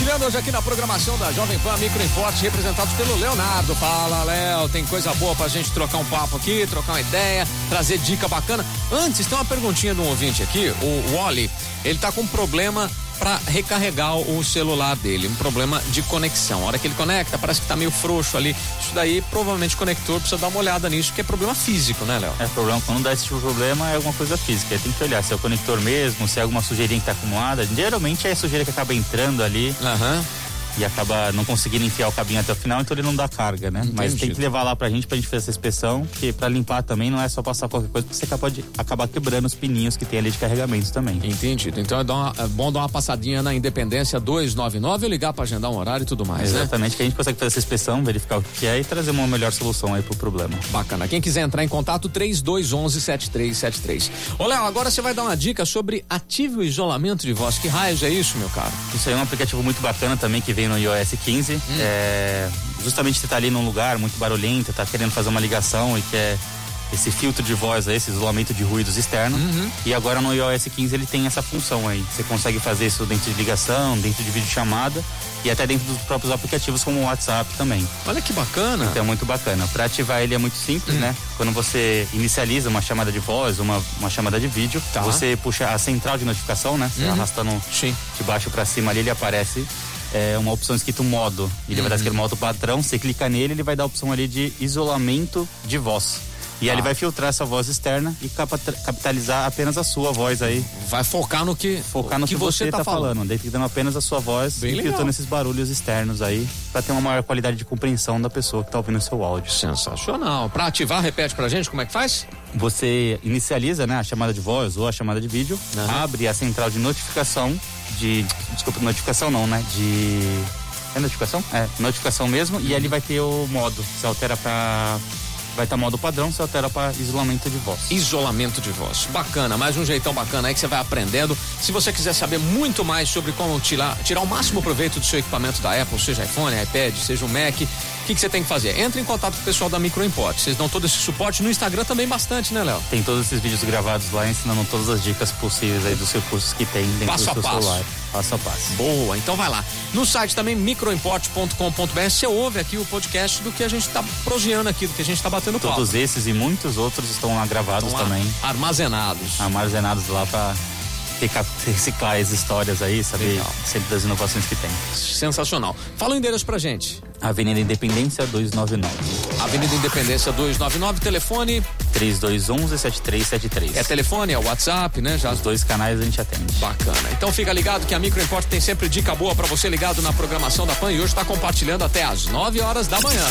compartilhando hoje aqui na programação da Jovem Pan Micro Importe, representados pelo Leonardo. Fala, Léo, tem coisa boa pra gente trocar um papo aqui, trocar uma ideia, trazer dica bacana. Antes, tem uma perguntinha de um ouvinte aqui, o Wally. Ele tá com um problema para recarregar o celular dele, um problema de conexão. A hora que ele conecta, parece que tá meio frouxo ali. Isso daí, provavelmente, o conector precisa dar uma olhada nisso, que é problema físico, né, Léo? É problema, quando dá esse tipo de problema é alguma coisa física. Tem que olhar se é o conector mesmo, se é alguma sujeirinha que tá acumulada. Geralmente é a sujeira que acaba entrando ali. Aham. Uhum e acaba não conseguindo enfiar o cabinho até o final, então ele não dá carga, né? Entendi. Mas tem que levar lá pra gente, pra gente fazer essa inspeção, porque pra limpar também não é só passar qualquer coisa, porque você pode acabar quebrando os pininhos que tem ali de carregamento também. Entendido. Então é, uma, é bom dar uma passadinha na Independência 299 e ligar pra agendar um horário e tudo mais, né? Exatamente, né? que a gente consegue fazer essa inspeção, verificar o que é e trazer uma melhor solução aí pro problema. Bacana. Quem quiser entrar em contato, 3211 7373. Ô, Léo, agora você vai dar uma dica sobre ativo isolamento de voz. Que raios é isso, meu caro? Isso aí é um aplicativo muito bacana também que vem no iOS 15 15. Hum. É, justamente você tá ali num lugar muito barulhento, tá querendo fazer uma ligação e quer esse filtro de voz, esse isolamento de ruídos externo. Uhum. E agora no iOS 15 ele tem essa função aí. Você consegue fazer isso dentro de ligação, dentro de videochamada e até dentro dos próprios aplicativos como o WhatsApp também. Olha que bacana. Então é muito bacana. Para ativar ele é muito simples, uhum. né? Quando você inicializa uma chamada de voz, uma, uma chamada de vídeo, tá. você puxa a central de notificação, né? Você uhum. arrastando Sim. de baixo para cima ali, ele aparece é, uma opção escrito modo. Ele uhum. vai dar aquele modo padrão, você clica nele, ele vai dar a opção ali de isolamento de voz. E ah. aí ele vai filtrar essa voz externa e capitalizar apenas a sua voz aí. Vai focar no que focar no que, que você, está tá falando, falando. detectando apenas a sua voz Bem e legal. filtrando esses barulhos externos aí para ter uma maior qualidade de compreensão da pessoa que tá ouvindo o seu áudio. Sensacional. Para ativar, repete pra gente como é que faz? Você inicializa, né, a chamada de voz ou a chamada de vídeo, uhum. abre a central de notificação de desculpa, notificação não, né, de é notificação? É, notificação mesmo, uhum. e ali vai ter o modo. Você altera para Vai estar tá modo padrão, você altera para isolamento de voz. Isolamento de voz. Bacana, mais um jeitão bacana aí que você vai aprendendo. Se você quiser saber muito mais sobre como tirar, tirar o máximo proveito do seu equipamento da Apple, seja iPhone, iPad, seja o Mac, o que, que, você tem que fazer? Entre em contato com o pessoal da Microimport. Vocês dão todo esse suporte no Instagram também bastante, né, Léo? Tem todos esses vídeos gravados lá ensinando todas as dicas possíveis aí dos recursos que tem dentro passo do seu a passo. celular. Passo a passo. Boa, então vai lá. No site também microimport.com.br você ouve aqui o podcast do que a gente está projeando aqui, do que a gente está batendo Todos papo. esses e muitos outros estão lá gravados estão lá também. Armazenados. Armazenados lá para reciclar as histórias aí, saber Legal. sempre das inovações que tem. Sensacional. Fala o endereço pra gente. Avenida Independência 299. Avenida Independência 299, telefone 3211-7373. É telefone, é WhatsApp, né? Já os dois canais a gente atende. Bacana. Então fica ligado que a Micro Import tem sempre dica boa para você ligado na programação da PAN e hoje está compartilhando até às 9 horas da manhã.